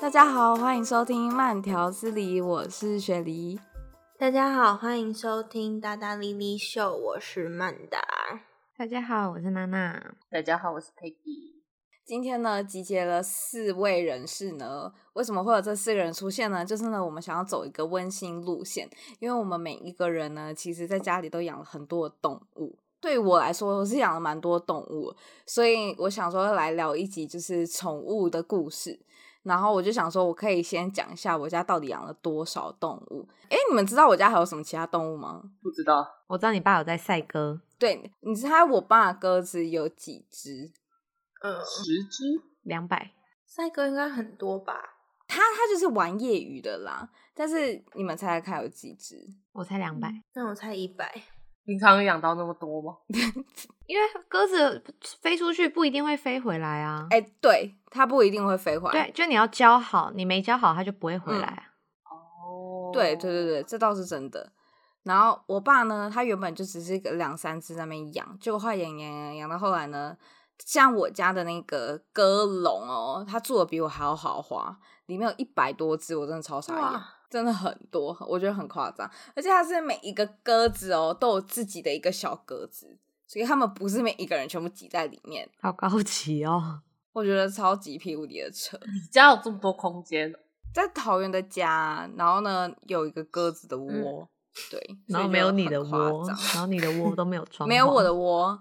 大家好，欢迎收听慢条斯理，我是雪梨。大家好，欢迎收听大大莉莉秀，我是曼达。大家好，我是娜娜。大家好，我是 Peggy。今天呢，集结了四位人士呢。为什么会有这四个人出现呢？就是呢，我们想要走一个温馨路线，因为我们每一个人呢，其实在家里都养了很多的动物。对我来说，我是养了蛮多动物，所以我想说来聊一集就是宠物的故事。然后我就想说，我可以先讲一下我家到底养了多少动物。哎，你们知道我家还有什么其他动物吗？不知道。我知道你爸有在赛鸽。对，你猜我爸的鸽子有几只？呃，十只，两百，赛鸽应该很多吧？他他就是玩业余的啦。但是你们猜猜看有几只？我猜两百，那我猜一百。平常养到那么多吗？因为鸽子飞出去不一定会飞回来啊。哎、欸，对，它不一定会飞回来。对，就你要教好，你没教好，它就不会回来。哦、嗯，对对对对，这倒是真的。然后我爸呢，他原本就只是一个两三只在那边养，结果后来养养养养到后来呢。像我家的那个鸽笼哦，它做的比我还要豪华，里面有一百多只，我真的超傻眼，真的很多，我觉得很夸张。而且它是每一个鸽子哦，都有自己的一个小格子，所以他们不是每一个人全部挤在里面，好高级哦，我觉得超级屁无敌的扯。你家有这么多空间？在桃园的家，然后呢有一个鸽子的窝，嗯、对，然后没有你的窝，然后你的窝都没有装，没有我的窝。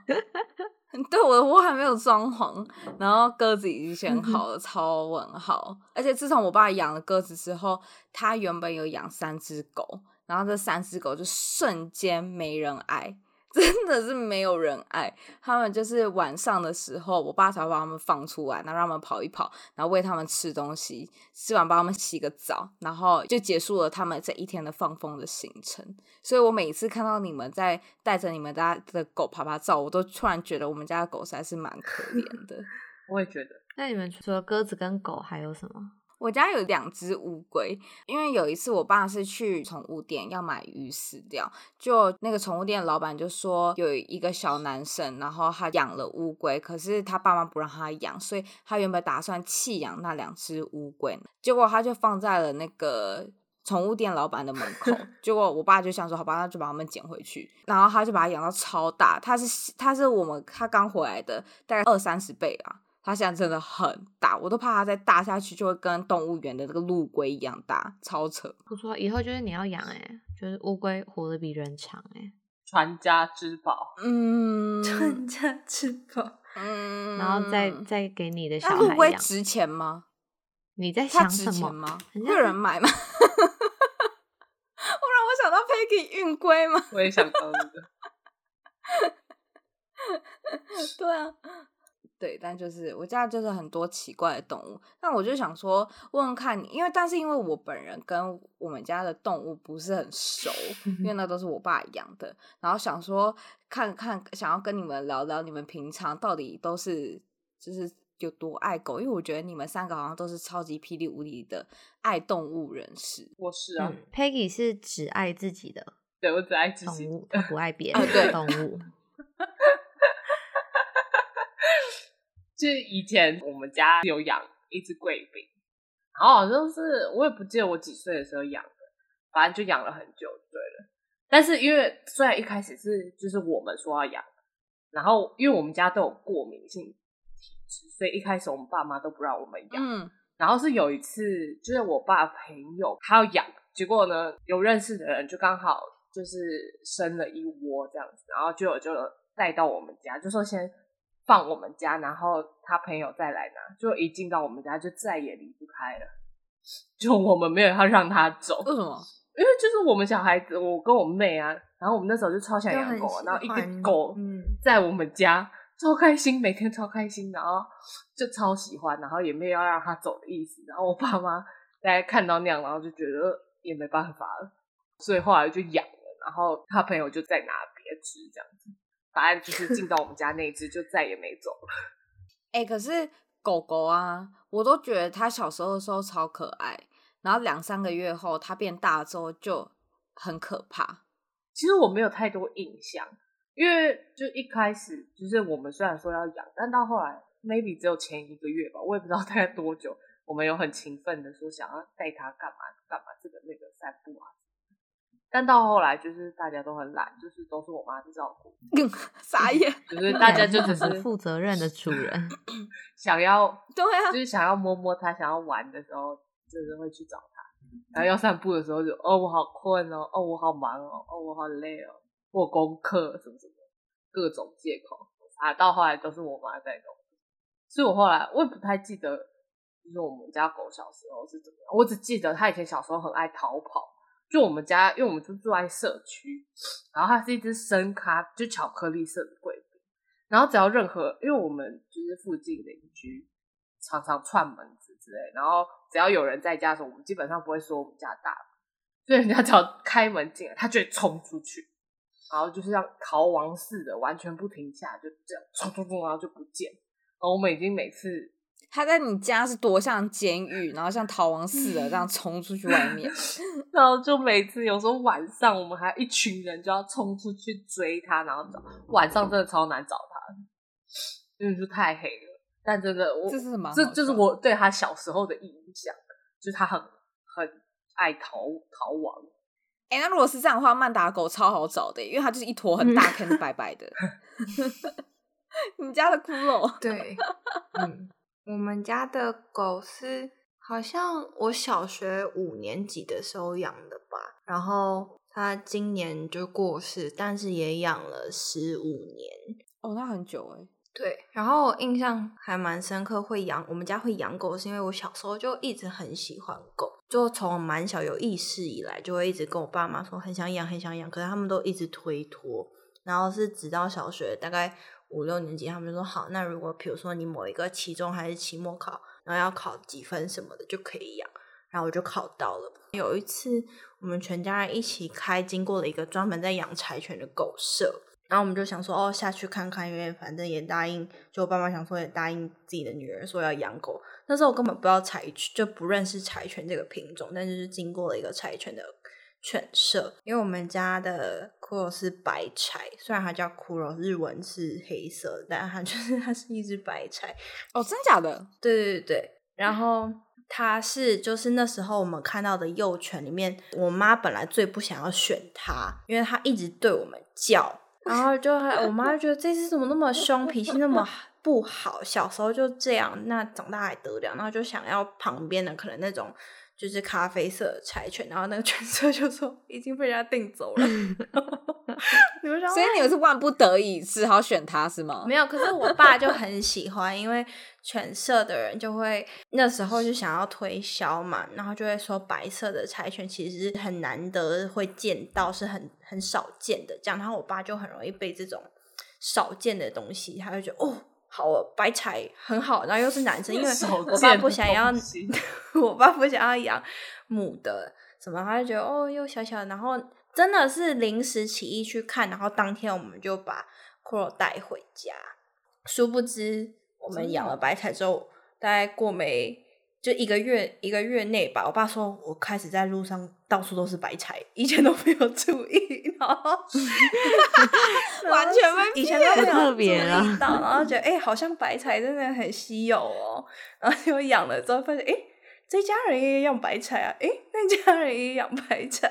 对，我的窝还没有装潢，然后鸽子已经选好了，超稳好。而且自从我爸养了鸽子之后，他原本有养三只狗，然后这三只狗就瞬间没人爱。真的是没有人爱他们，就是晚上的时候，我爸才会把他们放出来，然后让他们跑一跑，然后喂他们吃东西，吃完帮他们洗个澡，然后就结束了他们这一天的放风的行程。所以我每次看到你们在带着你们家的狗爬爬照，我都突然觉得我们家的狗实在是蛮可怜的。我也觉得。那你们除了鸽子跟狗还有什么？我家有两只乌龟，因为有一次我爸是去宠物店要买鱼饲料，就那个宠物店的老板就说有一个小男生，然后他养了乌龟，可是他爸妈不让他养，所以他原本打算弃养那两只乌龟，结果他就放在了那个宠物店老板的门口，结果我爸就想说好吧，那就把他们捡回去，然后他就把它养到超大，他是他是我们他刚回来的大概二三十倍啊。它现在真的很大，我都怕它再大下去就会跟动物园的这个陆龟一样大，超扯。不错，以后就是你要养哎，就是乌龟活得比人长哎，传家之宝。嗯，传家之宝。嗯，然后再再给你的小孩养。那陆龟值钱吗？你在想什么吗？会有人买吗？我让我想到 Peggy 运龟吗？我也想到那个。对啊。对，但就是我家就是很多奇怪的动物，那我就想说问问看你，因为但是因为我本人跟我们家的动物不是很熟，因为 那都是我爸养的，然后想说看看，想要跟你们聊聊，你们平常到底都是就是有多爱狗，因为我觉得你们三个好像都是超级霹雳无敌的爱动物人士。我是啊，嗯，Peggy 是只爱自己的，对，我只爱自己动物，他不爱别人的动物。就是以前我们家有养一只贵宾，然后好像是我也不记得我几岁的时候养的，反正就养了很久，对了。但是因为虽然一开始是就是我们说要养，然后因为我们家都有过敏性体质，所以一开始我们爸妈都不让我们养。嗯。然后是有一次，就是我爸朋友他要养，结果呢有认识的人就刚好就是生了一窝这样子，然后就有就带到我们家，就说先。放我们家，然后他朋友再来拿，就一进到我们家就再也离不开了。就我们没有要让他走，为什么？因为就是我们小孩子，我跟我妹啊，然后我们那时候就超想养狗，然后一个狗在我们家、嗯、超开心，每天超开心，然后 就超喜欢，然后也没有要让他走的意思。然后我爸妈大家看到那样，然后就觉得也没办法了，所以后来就养了。然后他朋友就再拿别只这样子。答案就是进到我们家那只就再也没走了。哎、欸，可是狗狗啊，我都觉得它小时候的时候超可爱，然后两三个月后它变大之后就很可怕。其实我没有太多印象，因为就一开始就是我们虽然说要养，但到后来 maybe 只有前一个月吧，我也不知道大概多久，我们有很勤奋的说想要带它干嘛干嘛，这个那个散步啊。但到后来就是大家都很懒，就是都是我妈在照顾，傻眼，就是大家就只是负责任的主人，想要对啊，就是想要摸摸它，想要玩的时候，就是会去找它，然后要散步的时候就哦我好困哦，哦我好忙哦，哦我好累哦。或功课什么什么，各种借口啊，到后来都是我妈在弄。所以我后来我也不太记得，就是我们家狗小时候是怎么样。我只记得它以前小时候很爱逃跑。就我们家，因为我们就住在社区，然后它是一只深咖，就巧克力色的贵宾。然后只要任何，因为我们就是附近邻居常常串门子之类，然后只要有人在家的时候，我们基本上不会说我们家大，所以人家只要开门进来，它就会冲出去。然后就是像逃亡似的，完全不停下，就这样冲冲冲，然后就不见。然后我们已经每次他在你家是多像监狱，然后像逃亡似的这样 冲出去外面，然后就每次有时候晚上我们还一群人就要冲出去追他，然后找晚上真的超难找他，因为就太黑了。但真的我这是什么这就是我对他小时候的印象，就是他很很爱逃逃亡。哎、欸，那如果是这样的话，曼达狗超好找的，因为它就是一坨很大坑白白的。你家的骷髅？对，嗯，我们家的狗是好像我小学五年级的时候养的吧，然后它今年就过世，但是也养了十五年。哦，那很久哎。对，然后我印象还蛮深刻，会养我们家会养狗，是因为我小时候就一直很喜欢狗，就从蛮小有意识以来，就会一直跟我爸妈说很想养，很想养，可是他们都一直推脱，然后是直到小学大概五六年级，他们就说好，那如果比如说你某一个期中还是期末考，然后要考几分什么的就可以养，然后我就考到了。有一次我们全家人一起开，经过了一个专门在养柴犬的狗舍。然后我们就想说，哦，下去看看，因为反正也答应，就我爸妈想说也答应自己的女儿说要养狗。那时候我根本不知道柴犬，就不认识柴犬这个品种，但是经过了一个柴犬的犬舍，因为我们家的骷髅是白柴，虽然它叫骷髅，日文是黑色，但它就是 它是一只白柴。哦，真假的？对对对对。然后它是就是那时候我们看到的幼犬里面，我妈本来最不想要选它，因为它一直对我们叫。然后就还，我妈就觉得这只怎么那么凶，脾气那么 不好，小时候就这样，那长大还得了？然后就想要旁边的可能那种就是咖啡色的柴犬，然后那个犬舍就说已经被人家订走了。所以你们是万不得已只好选它是吗？没有，可是我爸就很喜欢，因为犬舍的人就会那时候就想要推销嘛，然后就会说白色的柴犬其实很难得会见到，是很很少见的这样。然后我爸就很容易被这种少见的东西，他就觉得哦，好，白菜很好，然后又是男生，因为 我爸不想要，我爸不想要养母的什么，他就觉得哦，又小小的，然后。真的是临时起意去看，然后当天我们就把骷髅带回家。殊不知，我们养了白菜之后，大概过没就一个月，一个月内吧，我爸说我开始在路上到处都是白菜，以前都没有注意，然后完全没以前都没有注意到，然后觉得哎、欸，好像白菜真的很稀有哦，然后就养了之后发现，哎、欸，这家人也养白菜啊，哎、欸，那家人也养白菜。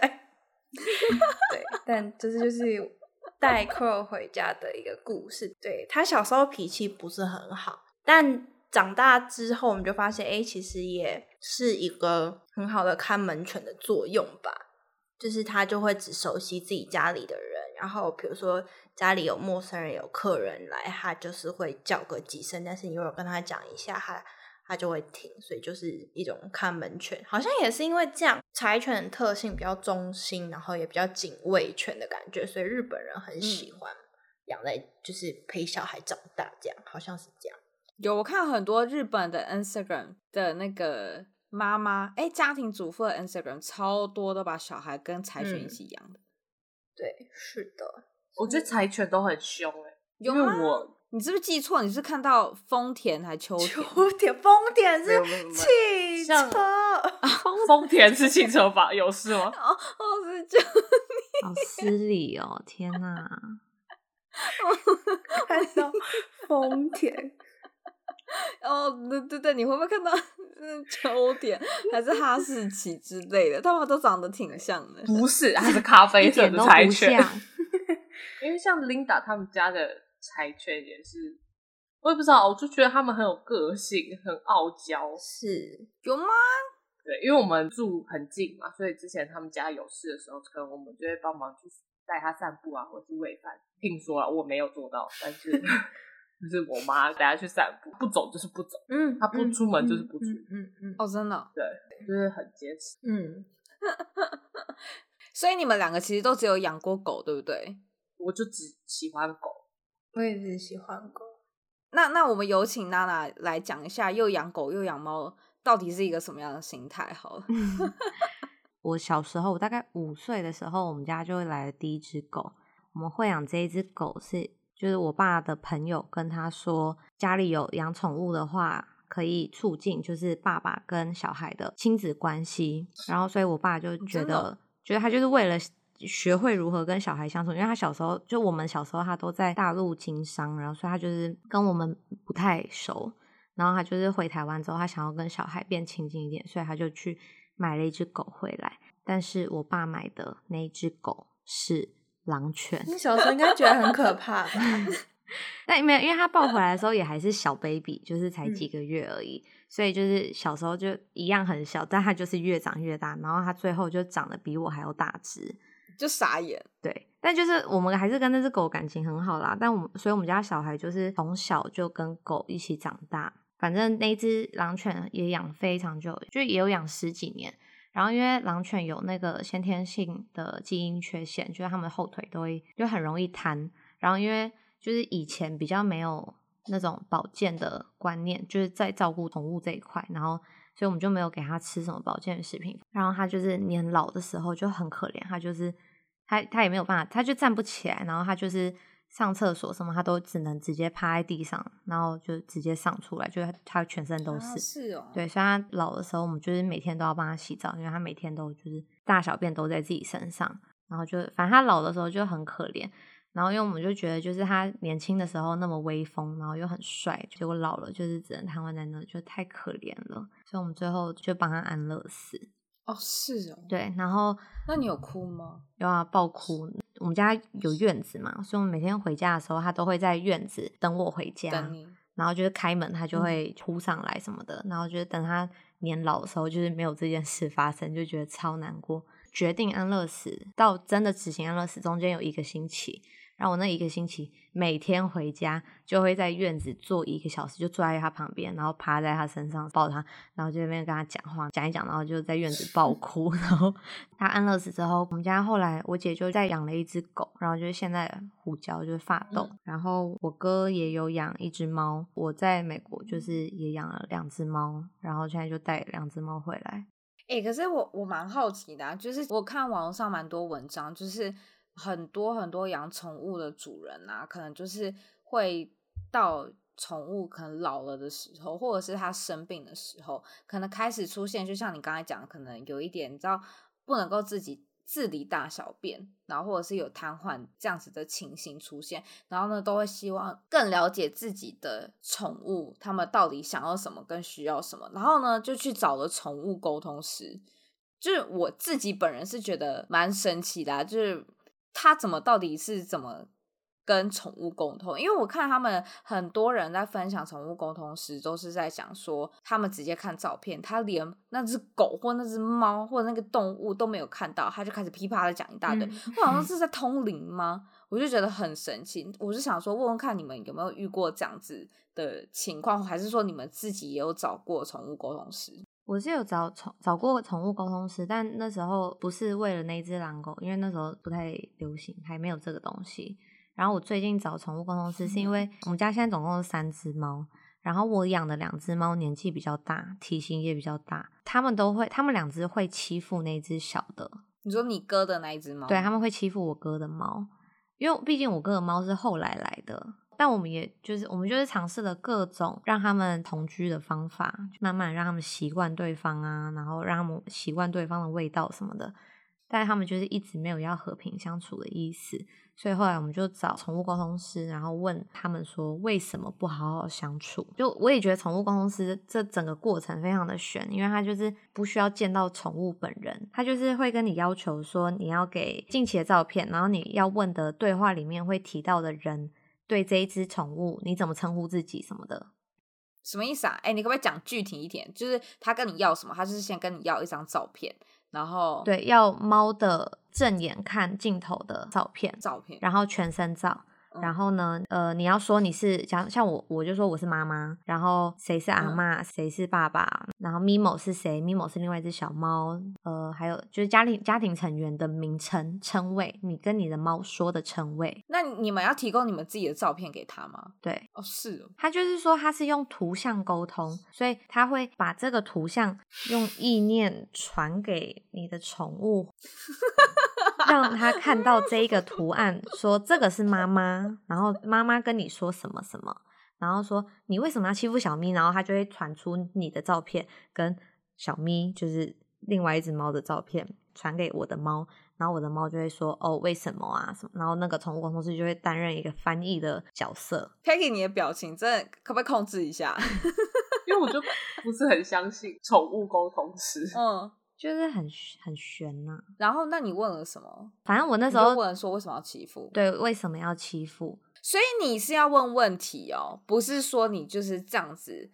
对，但这是就是带骷髅回家的一个故事。对，他小时候脾气不是很好，但长大之后我们就发现，哎，其实也是一个很好的看门犬的作用吧。就是它就会只熟悉自己家里的人，然后比如说家里有陌生人、有客人来，它就是会叫个几声，但是你如果跟他讲一下，它。它就会停，所以就是一种看门犬，好像也是因为这样，柴犬的特性比较忠心，然后也比较警卫犬的感觉，所以日本人很喜欢养在，就是陪小孩长大这样，好像是这样。有我看很多日本的 Instagram 的那个妈妈，哎，家庭主妇的 Instagram 超多都把小孩跟柴犬一起养的。嗯、对，是的，我觉得柴犬都很凶哎，因为我。你是不是记错？你是看到丰田还 秋田？秋田丰田是汽车，丰田是汽车吧？有事吗？哦，哦是这样，好失礼哦！天哪，看到丰田。哦，对对对，你会不会看到嗯秋田还是哈士奇之类的？他们都长得挺像的。不是，它是咖啡色的柴犬。因为像 Linda 他们家的柴犬也是，我也不知道，我就觉得他们很有个性，很傲娇。是有吗？对，因为我们住很近嘛，所以之前他们家有事的时候，可能我们就会帮忙去带他散步啊，或者是喂饭。听说了，我没有做到，但是。就是我妈带她去散步，不走就是不走，嗯，她不出门就是不出，嗯嗯嗯，哦，真的，对，就是很坚持，嗯，所以你们两个其实都只有养过狗，对不对？我就只喜欢狗，我也只喜欢狗。那那我们有请娜娜来讲一下，又养狗又养猫，到底是一个什么样的心态？好了，我小时候，我大概五岁的时候，我们家就会来了第一只狗。我们会养这一只狗是。就是我爸的朋友跟他说，家里有养宠物的话，可以促进就是爸爸跟小孩的亲子关系。然后，所以我爸就觉得，觉得他就是为了学会如何跟小孩相处，因为他小时候就我们小时候他都在大陆经商，然后所以他就是跟我们不太熟。然后他就是回台湾之后，他想要跟小孩变亲近一点，所以他就去买了一只狗回来。但是我爸买的那一只狗是。狼犬，你小时候应该觉得很可怕吧？但没有，因为他抱回来的时候也还是小 baby，就是才几个月而已，嗯、所以就是小时候就一样很小，但他就是越长越大，然后他最后就长得比我还要大只，就傻眼。对，但就是我们还是跟那只狗感情很好啦。但我们，所以我们家小孩就是从小就跟狗一起长大，反正那只狼犬也养非常久，就也有养十几年。然后，因为狼犬有那个先天性的基因缺陷，就是它们后腿都会就很容易瘫。然后，因为就是以前比较没有那种保健的观念，就是在照顾宠物这一块，然后所以我们就没有给它吃什么保健食品。然后它就是年老的时候就很可怜，它就是它它也没有办法，它就站不起来，然后它就是。上厕所什么，他都只能直接趴在地上，然后就直接上出来，就是他全身都是。啊、是哦。对，所以他老的时候，我们就是每天都要帮他洗澡，因为他每天都就是大小便都在自己身上，然后就反正他老的时候就很可怜。然后因为我们就觉得，就是他年轻的时候那么威风，然后又很帅，结果老了就是只能瘫痪在那，就太可怜了。所以我们最后就帮他安乐死。哦，是哦。对，然后那你有哭吗？有啊，爆哭。我们家有院子嘛，所以我们每天回家的时候，他都会在院子等我回家。然后就是开门，他就会扑上来什么的。嗯、然后就是等他年老的时候，就是没有这件事发生，就觉得超难过。决定安乐死到真的执行安乐死，中间有一个星期。然后我那一个星期每天回家就会在院子坐一个小时，就坐在他旁边，然后趴在他身上抱他，然后就在那边跟他讲话，讲一讲，然后就在院子爆哭。然后他安乐死之后，我们家后来我姐就再养了一只狗，然后就是现在胡椒就是法斗。嗯、然后我哥也有养一只猫，我在美国就是也养了两只猫，然后现在就带两只猫回来。哎、欸，可是我我蛮好奇的、啊，就是我看网络上蛮多文章，就是。很多很多养宠物的主人啊，可能就是会到宠物可能老了的时候，或者是它生病的时候，可能开始出现，就像你刚才讲，可能有一点，你知道不能够自己自理大小便，然后或者是有瘫痪这样子的情形出现，然后呢，都会希望更了解自己的宠物，他们到底想要什么，跟需要什么，然后呢，就去找了宠物沟通师。就是我自己本人是觉得蛮神奇的啊，就是。他怎么到底是怎么跟宠物沟通？因为我看他们很多人在分享宠物沟通时，都是在讲说他们直接看照片，他连那只狗或那只猫或者那个动物都没有看到，他就开始噼啪的讲一大堆。嗯、我好像是在通灵吗？我就觉得很神奇。我是想说，问问看你们有没有遇过这样子的情况，还是说你们自己也有找过宠物沟通师？我是有找宠找过宠物沟通师，但那时候不是为了那只狼狗，因为那时候不太流行，还没有这个东西。然后我最近找宠物沟通师，是因为我们家现在总共是三只猫，然后我养的两只猫年纪比较大，体型也比较大，他们都会，他们两只会欺负那只小的。你说你哥的那一只猫？对，他们会欺负我哥的猫，因为毕竟我哥的猫是后来来的。但我们也就是，我们就是尝试了各种让他们同居的方法，慢慢让他们习惯对方啊，然后让他们习惯对方的味道什么的。但他们就是一直没有要和平相处的意思，所以后来我们就找宠物沟通师，然后问他们说为什么不好好相处。就我也觉得宠物沟通师这整个过程非常的悬，因为他就是不需要见到宠物本人，他就是会跟你要求说你要给近期的照片，然后你要问的对话里面会提到的人对这一只宠物你怎么称呼自己什么的。什么意思啊？哎、欸，你可不可以讲具体一点？就是他跟你要什么？他就是先跟你要一张照片，然后对，要猫的正眼看镜头的照片，照片，然后全身照。然后呢，呃，你要说你是像像我，我就说我是妈妈。然后谁是阿嬷，谁是爸爸？然后咪某是谁？咪某是另外一只小猫。呃，还有就是家庭家庭成员的名称称谓，你跟你的猫说的称谓。那你们要提供你们自己的照片给他吗？对，哦，是哦。他就是说他是用图像沟通，所以他会把这个图像用意念传给你的宠物。让他看到这一个图案，说这个是妈妈，然后妈妈跟你说什么什么，然后说你为什么要欺负小咪，然后他就会传出你的照片跟小咪，就是另外一只猫的照片传给我的猫，然后我的猫就会说哦，为什么啊什么，然后那个宠物沟通师就会担任一个翻译的角色。Peggy，你的表情真的可不可以控制一下？因为我就不是很相信宠物沟通师。嗯。就是很很悬呐、啊，然后那你问了什么？反正我那时候问说为什么要欺负？对，为什么要欺负？所以你是要问问题哦，不是说你就是这样子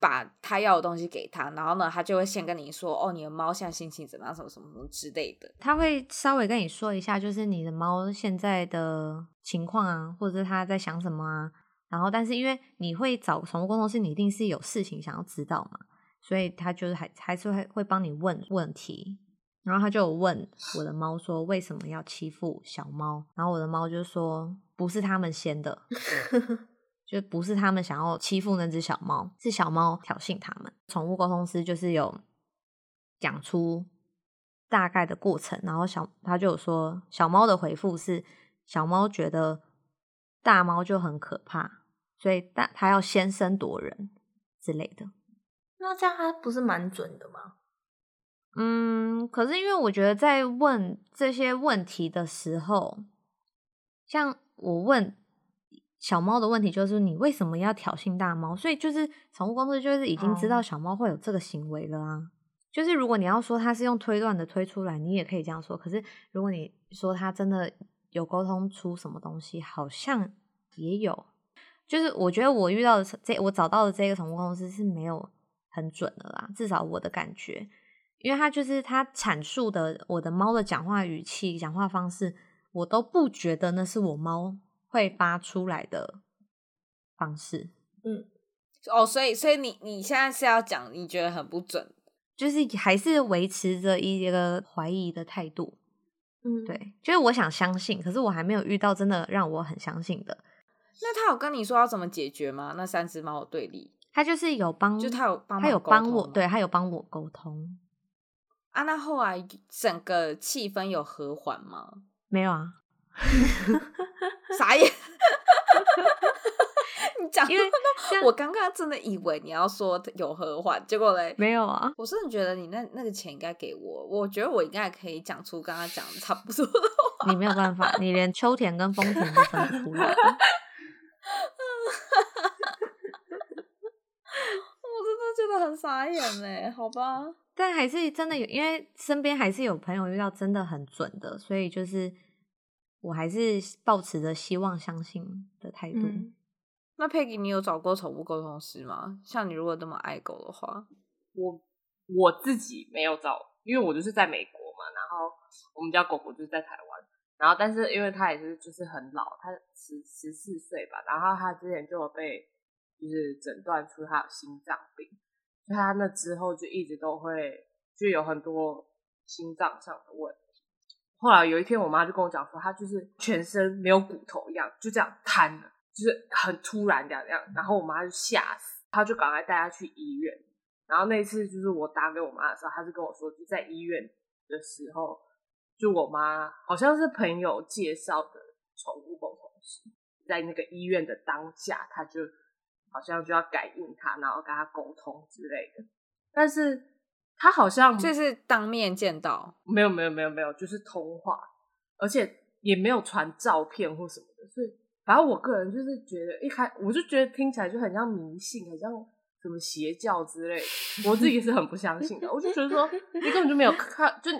把他要的东西给他，然后呢，他就会先跟你说哦，你的猫现在心情怎么样，什么什么什么之类的。他会稍微跟你说一下，就是你的猫现在的情况啊，或者是他在想什么啊。然后，但是因为你会找宠物沟通师，你一定是有事情想要知道嘛。所以他就是还还是会会帮你问问题，然后他就有问我的猫说，为什么要欺负小猫，然后我的猫就说不是他们先的，就不是他们想要欺负那只小猫，是小猫挑衅他们。宠物沟通师就是有讲出大概的过程，然后小他就有说小猫的回复是小猫觉得大猫就很可怕，所以大他要先声夺人之类的。那这样他不是蛮准的吗？嗯，可是因为我觉得在问这些问题的时候，像我问小猫的问题，就是你为什么要挑衅大猫？所以就是宠物公司就是已经知道小猫会有这个行为了啊。就是如果你要说它是用推断的推出来，你也可以这样说。可是如果你说他真的有沟通出什么东西，好像也有。就是我觉得我遇到的这我找到的这个宠物公司是没有。很准的啦，至少我的感觉，因为他就是他阐述的我的猫的讲话语气、讲话方式，我都不觉得那是我猫会发出来的方式。嗯，哦，所以所以你你现在是要讲你觉得很不准，就是还是维持着一个怀疑的态度。嗯，对，就是我想相信，可是我还没有遇到真的让我很相信的。那他有跟你说要怎么解决吗？那三只猫的对立？他就是有帮，就他有帮，他有帮我，对，他有帮我沟通。啊，那后来整个气氛有和缓吗？没有啊，傻眼。你讲，因为我刚刚真的以为你要说有和缓，结果嘞，没有啊。我真的觉得你那那个钱应该给我，我觉得我应该可以讲出刚刚讲的差不多的话。你没有办法，你连秋田跟丰田都分不出来。真的很傻眼呢，好吧？但还是真的有，因为身边还是有朋友遇到真的很准的，所以就是我还是抱持着希望、相信的态度。嗯、那 Peggy，你有找过宠物沟通师吗？像你如果这么爱狗的话，我我自己没有找，因为我就是在美国嘛，然后我们家狗狗就是在台湾，然后但是因为它也是就是很老，它十十四岁吧，然后它之前就有被就是诊断出他有心脏病。所以他那之后就一直都会就有很多心脏上的问题。后来有一天，我妈就跟我讲说，他就是全身没有骨头一样，就这样瘫了，就是很突然这样这样。然后我妈就吓死，她就赶快带他去医院。然后那次就是我打给我妈的时候，她就跟我说，就在医院的时候，就我妈好像是朋友介绍的宠物沟通师，在那个医院的当下，他就。好像就要感应他，然后跟他沟通之类的，但是他好像就是当面见到，没有没有没有没有，就是通话，而且也没有传照片或什么的，所以反正我个人就是觉得一开我就觉得听起来就很像迷信，很像什么邪教之类的，我自己是很不相信的。我就觉得说你根本就没有看，就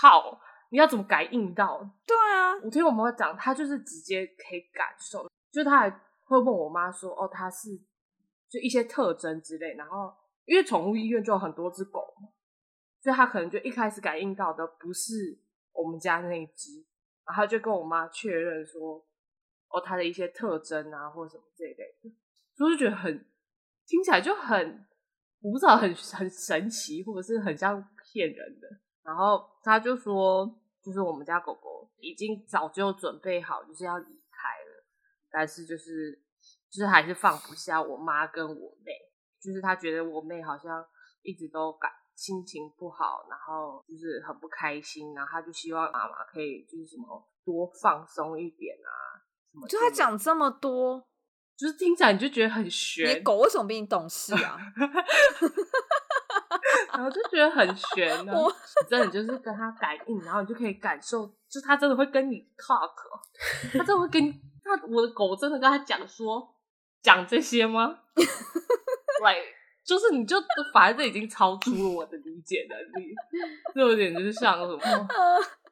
好，你要怎么感应到？对啊，我听我妈讲，她就是直接可以感受，就她还会问我妈说：“哦，她是就一些特征之类。”然后因为宠物医院就有很多只狗嘛，所以她可能就一开始感应到的不是我们家那一只。然后就跟我妈确认说，哦，他的一些特征啊，或什么这一类的，所以就觉得很听起来就很，我不知道很很神奇，或者是很像骗人的。然后他就说，就是我们家狗狗已经早就准备好，就是要离，但是就是就是还是放不下我妈跟我妹，就是她觉得我妹好像一直都感。心情不好，然后就是很不开心，然后她就希望妈妈可以就是什么多放松一点啊，什么？就他讲这么多，就是听起来你就觉得很悬。你狗为什么比你懂事啊？然后就觉得很悬呢、啊。我真的就是跟他感应，然后你就可以感受，就他真的会跟你 talk，他真的会跟你，他我的狗真的跟他讲说讲这些吗？Like。就是你就反正这已经超出了我的理解能力，就有点就是像什么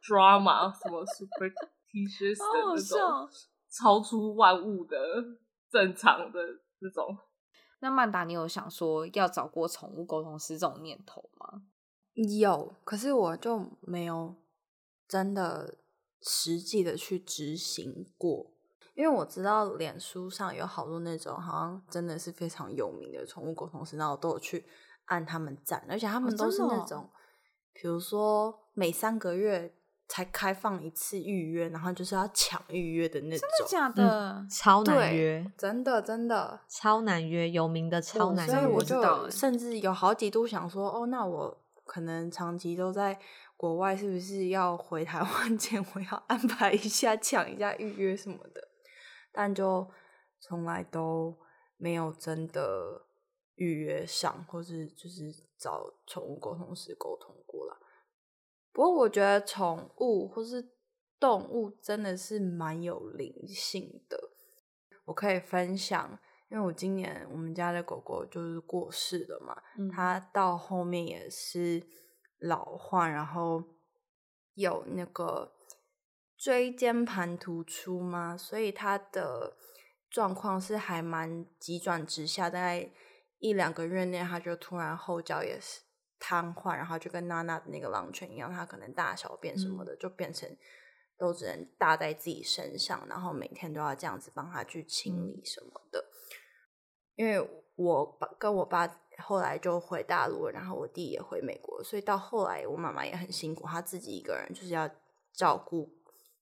drama 什么 superstitious 的那种超出万物的正常的这种。那曼达，你有想说要找过宠物沟通师这种念头吗？有，可是我就没有真的实际的去执行过。因为我知道脸书上有好多那种好像真的是非常有名的宠物沟通师，然后我都有去按他们赞，而且他们都是那种，哦、比如说每三个月才开放一次预约，然后就是要抢预约的那种，真的假的？嗯、超难约，真的真的超难约，有名的超难约，所以我就甚至有好几度想说，哦，那我可能长期都在国外，是不是要回台湾 前，我要安排一下抢一下预约什么的。但就从来都没有真的预约上，或是就是找宠物沟通师沟通过了。不过我觉得宠物或是动物真的是蛮有灵性的。我可以分享，因为我今年我们家的狗狗就是过世了嘛，嗯、它到后面也是老化，然后有那个。椎间盘突出吗？所以他的状况是还蛮急转直下，大概一两个月内，他就突然后脚也是瘫痪，然后就跟娜娜的那个狼犬一样，他可能大小便什么的就变成都只能搭在自己身上，然后每天都要这样子帮他去清理什么的。因为我爸跟我爸后来就回大陆，然后我弟也回美国，所以到后来我妈妈也很辛苦，她自己一个人就是要照顾。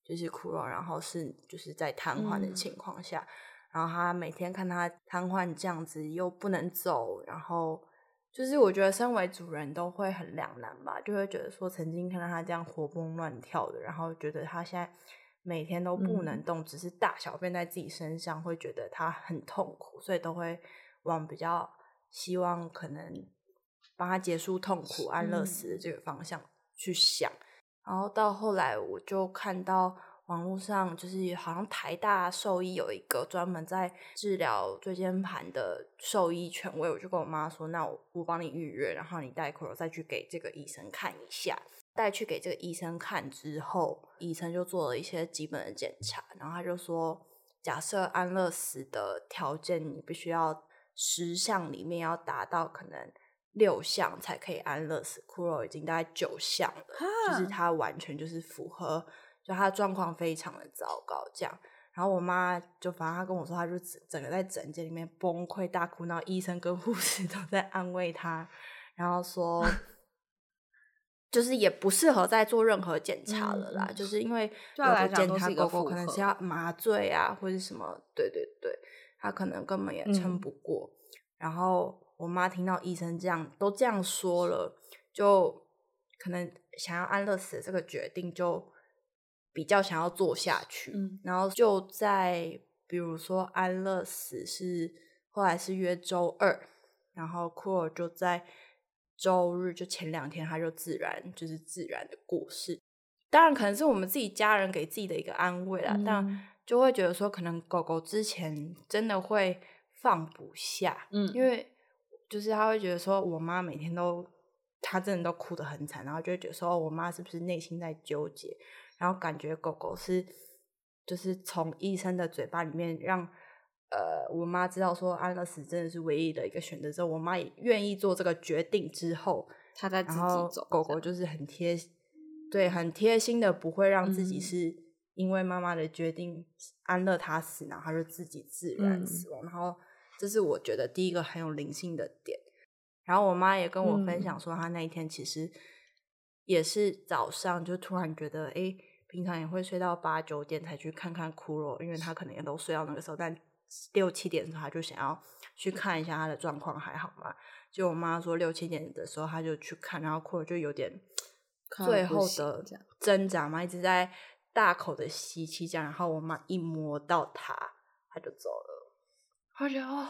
就是哭了，然后是就是在瘫痪的情况下，嗯、然后他每天看他瘫痪这样子，又不能走，然后就是我觉得身为主人都会很两难吧，就会觉得说曾经看到他这样活蹦乱跳的，然后觉得他现在每天都不能动，嗯、只是大小便在自己身上，会觉得他很痛苦，所以都会往比较希望可能帮他结束痛苦、安乐。死的这个方向去想。然后到后来，我就看到网络上，就是好像台大兽医有一个专门在治疗椎间盘的兽医权威，我就跟我妈说：“那我我帮你预约，然后你带 Kuro 再去给这个医生看一下。”带去给这个医生看之后，医生就做了一些基本的检查，然后他就说：“假设安乐死的条件，你必须要十项里面要达到可能。”六项才可以安乐死，Kuro 已经大概九项了，就是他完全就是符合，就他状况非常的糟糕这样。然后我妈就反正她跟我说，她就整个在诊间里面崩溃大哭，然后医生跟护士都在安慰她，然后说 就是也不适合再做任何检查了啦，嗯、就是因为有的检查狗狗可能是要麻醉啊或者什么，对对对，他可能根本也撑不过，嗯、然后。我妈听到医生这样都这样说了，就可能想要安乐死的这个决定就比较想要做下去。嗯，然后就在比如说安乐死是后来是约周二，然后 Kuro 就在周日就前两天他就自然就是自然的过世。当然可能是我们自己家人给自己的一个安慰啦，嗯、但就会觉得说，可能狗狗之前真的会放不下，嗯，因为就是他会觉得说，我妈每天都，她真的都哭得很惨，然后就会觉得说，哦、我妈是不是内心在纠结，然后感觉狗狗是，就是从医生的嘴巴里面让。呃，我妈知道说安乐死真的是唯一的一个选择之后，我妈也愿意做这个决定之后，她在自己走。狗狗就是很贴，对，很贴心的，不会让自己是因为妈妈的决定安乐它死，然后它就自己自然死亡。嗯、然后这是我觉得第一个很有灵性的点。然后我妈也跟我分享说，她那一天其实也是早上就突然觉得，哎，平常也会睡到八九点才去看看骷髅，因为她可能也都睡到那个时候，但。六七点的时候，她就想要去看一下她的状况还好吗？就我妈说六七点的时候，她就去看，然后骷髅就有点最后的挣扎嘛，一直在大口的吸气这样。然后我妈一摸到他，他就走了。我觉得哦，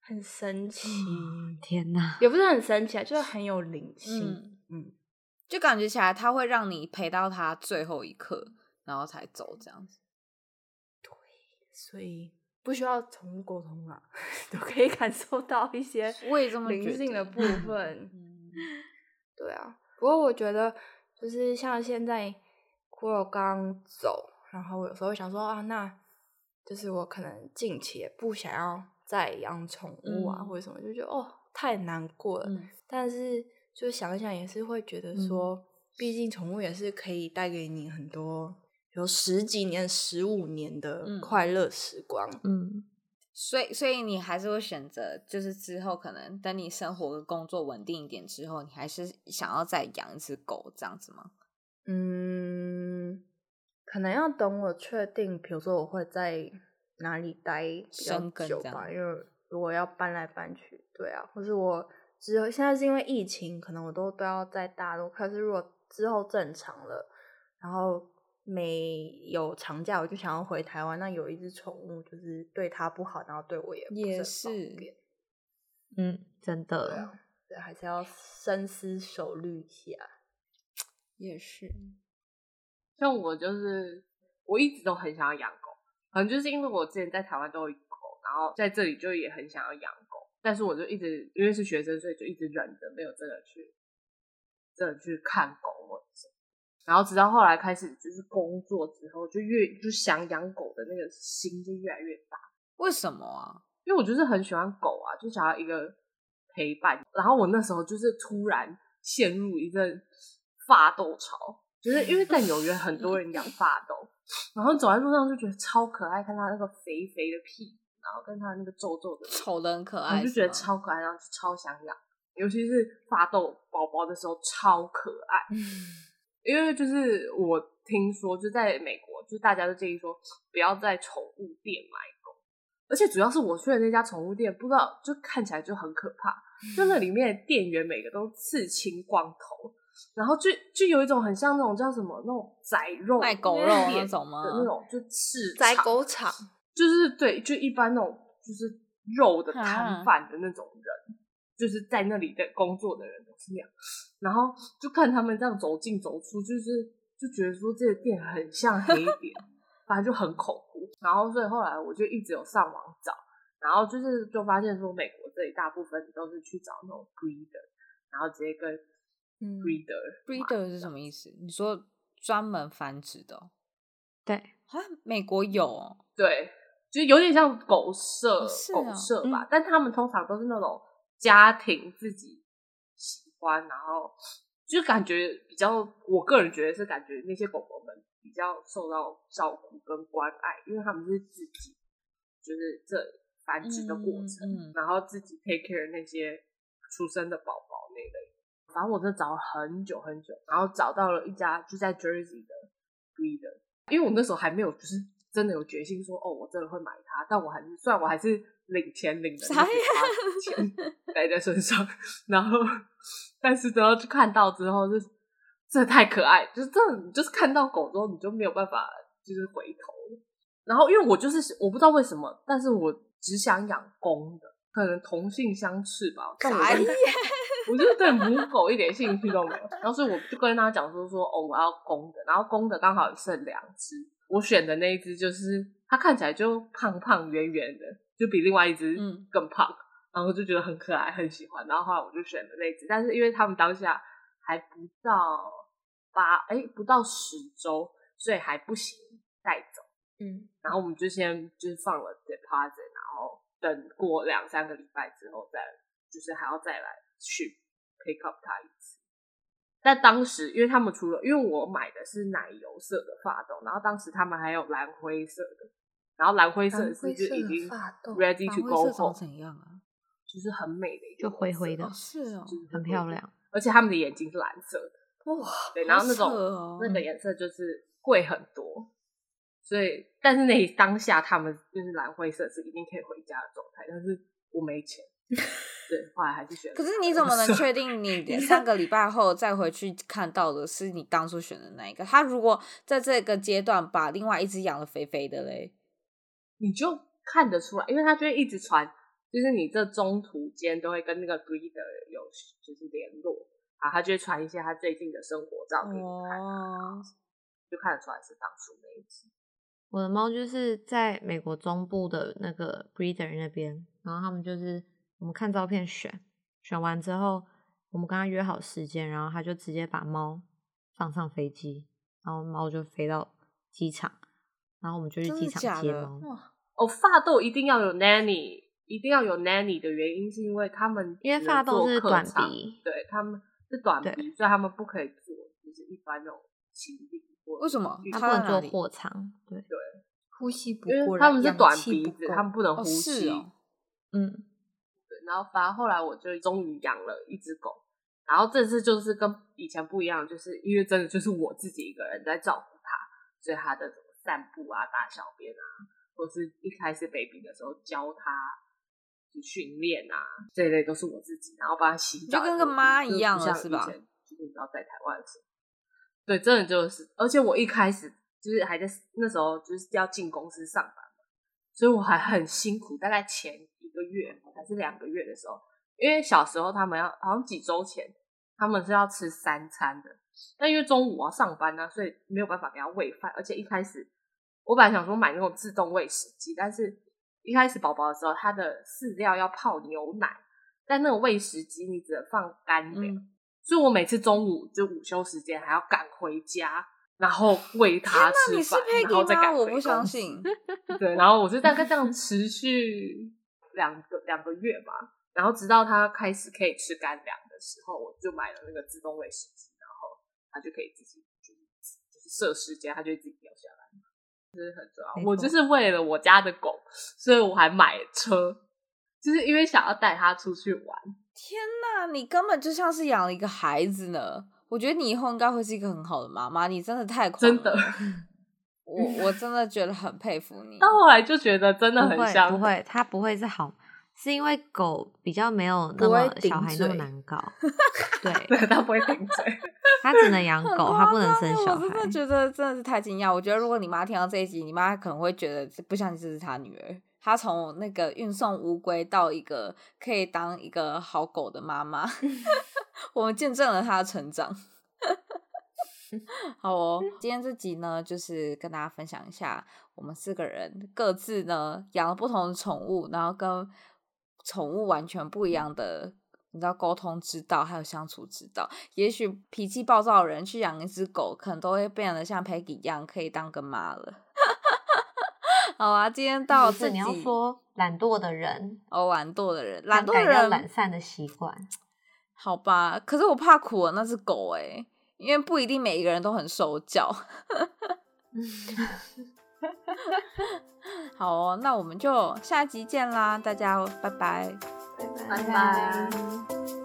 很神奇，嗯、天哪，也不是很神奇啊，就是很有灵性，嗯，嗯，就感觉起来他会让你陪到他最后一刻，然后才走这样子。对，所以。不需要宠物沟通啊，都可以感受到一些灵性的部分。对啊，不过我觉得就是像现在骷髅刚走，然后我有时候想说啊，那就是我可能近期也不想要再养宠物啊，或者什么，就觉得哦太难过了。嗯、但是就想一想，也是会觉得说，嗯、毕竟宠物也是可以带给你很多。有十几年、十五年的快乐时光，嗯，所以，所以你还是会选择，就是之后可能等你生活跟工作稳定一点之后，你还是想要再养一只狗这样子吗？嗯，可能要等我确定，比如说我会在哪里待比较久吧，因为如果要搬来搬去，对啊，或是我之后现在是因为疫情，可能我都都要在大陆，可是如果之后正常了，然后。没有长假，我就想要回台湾。那有一只宠物，就是对它不好，然后对我也不是也是，嗯，真的，对，还是要深思熟虑一下。也是，像我就是，我一直都很想要养狗，可能就是因为我之前在台湾都有狗，然后在这里就也很想要养狗，但是我就一直因为是学生，所以就一直忍着，没有真的去真的去看狗或者什么。然后直到后来开始就是工作之后，就越就想养狗的那个心就越来越大。为什么啊？因为我就是很喜欢狗啊，就想要一个陪伴。然后我那时候就是突然陷入一阵发斗潮，就是因为在纽约很多人养法斗，然后走在路上就觉得超可爱，看他那个肥肥的屁，然后跟他那个皱皱的，丑得很可爱，我就觉得超可爱，然后就超想养。尤其是法斗宝宝的时候，超可爱。因为就是我听说，就在美国，就是大家都建议说不要在宠物店买狗，而且主要是我去的那家宠物店，不知道就看起来就很可怕，就那里面的店员每个都刺青光头，然后就就有一种很像那种叫什么那种宰肉卖狗肉那种吗？的那种就刺宰狗场，就是对，就一般那种就是肉的摊贩的那种人。就是在那里的工作的人都是那样，然后就看他们这样走进走出，就是就觉得说这个店很像黑 店，反正就很恐怖。然后所以后来我就一直有上网找，然后就是就发现说美国这里大部分都是去找那种 breeder，然后直接跟 breeder，breeder、嗯、是什么意思？你说专门繁殖的？对好像，美国有、哦，对，就有点像狗舍，哦啊、狗舍吧，嗯、但他们通常都是那种。家庭自己喜欢，然后就感觉比较，我个人觉得是感觉那些狗狗们比较受到照顾跟关爱，因为他们是自己就是这繁殖的过程，嗯嗯、然后自己 take care 那些出生的宝宝那类。反正我真的找了很久很久，然后找到了一家就在 Jersey 的 breeder，因为我那时候还没有就是真的有决心说哦，我真的会买它，但我还是虽然我还是。领钱领的那些钱 带在身上，然后，但是等到去看到之后，就真的太可爱，就是真的，就是看到狗之后，你就没有办法就是回头。然后，因为我就是我不知道为什么，但是我只想养公的，可能同性相斥吧。但我我就对母狗一点兴趣都没有。然后所以我就跟他讲说说哦，我要公的，然后公的刚好剩两只，我选的那一只就是它看起来就胖胖圆圆的，就比另外一只更胖，嗯、然后就觉得很可爱，很喜欢。然后后来我就选了那只，但是因为他们当下还不到八哎不到十周，所以还不行带走。嗯，然后我们就先就是放了 deposit，然后等过两三个礼拜之后再，就是还要再来去 pick up 他一次。但当时因为他们除了因为我买的是奶油色的发豆，然后当时他们还有蓝灰色的，然后蓝灰色是就已经 ready to go home 怎样啊？就是很美的一个，就灰灰的，哦是哦，就是很漂亮。而且他们的眼睛是蓝色的，哇，对，然后那种、哦、那个颜色就是贵很多。所以，但是那当下他们就是蓝灰色是一定可以回家的状态，但是我没钱，对，后来还是选。可是你怎么能确定你 三个礼拜后再回去看到的是你当初选的那一个？他如果在这个阶段把另外一只养的肥肥的嘞，你就看得出来，因为他就会一直传，就是你这中途间都会跟那个 breeder 有就是联络啊，他就会传一些他最近的生活照给你看，哦，就看得出来是当初那一只。我的猫就是在美国中部的那个 breeder 那边，然后他们就是我们看照片选，选完之后我们跟他约好时间，然后他就直接把猫放上飞机，然后猫就飞到机场，然后我们就去机场接猫。哦，发豆一定要有 nanny，一定要有 nanny 的原因是因为他们因为发豆是短鼻，对，他们是短鼻，所以他们不可以做就是一般那种行李。为什么他不能做货舱？对对，呼吸不过，他们是短鼻子，他们不能呼吸。哦哦、嗯，对。然后反而后来我就终于养了一只狗，然后这次就是跟以前不一样，就是因为真的就是我自己一个人在照顾它，所以它的什么散步啊、大小便啊，或是一开始 baby 的时候教它训练啊，这一类都是我自己，然后帮它洗澡，就跟个妈一样了，是吧？就是你知道在台湾的时候。对，真的就是，而且我一开始就是还在那时候就是要进公司上班嘛，所以我还很辛苦。大概前一个月还是两个月的时候，因为小时候他们要好像几周前他们是要吃三餐的，但因为中午我要上班呢，所以没有办法给他喂饭。而且一开始我本来想说买那种自动喂食机，但是一开始宝宝的时候，他的饲料要泡牛奶，但那种喂食机你只能放干粮。嗯所以我每次中午就午休时间还要赶回家，然后喂它吃饭，然后再赶回。我不相信。对，然后我就大概这样持续两个两个月嘛，然后直到它开始可以吃干粮的时候，我就买了那个自动喂食机，然后它就可以自己就是就是设时间，它就会自己掉下来，这是很重要。我就是为了我家的狗，所以我还买了车，就是因为想要带它出去玩。天哪，你根本就像是养了一个孩子呢！我觉得你以后应该会是一个很好的妈妈，你真的太。真的，我我真的觉得很佩服你。到后来就觉得真的很像，不会，它不会是好，是因为狗比较没有那么小孩那么难搞。对，对，它不会顶嘴，它只能养狗，它不能生小孩。我真的觉得真的是太惊讶。我觉得如果你妈听到这一集，你妈可能会觉得不相信这是她女儿。他从那个运送乌龟到一个可以当一个好狗的妈妈，我们见证了她的成长。好哦，今天这集呢，就是跟大家分享一下，我们四个人各自呢养了不同的宠物，然后跟宠物完全不一样的，你知道沟通之道，还有相处之道。也许脾气暴躁的人去养一只狗，可能都会变得像 Peggy 一样，可以当个妈了。好啊，今天到这里。你要说懒惰的人哦，懒惰的人，懒惰的人懒散的习惯，好吧。可是我怕苦了那只狗哎，因为不一定每一个人都很受教。好哦，那我们就下集见啦，大家拜拜，拜拜。拜拜。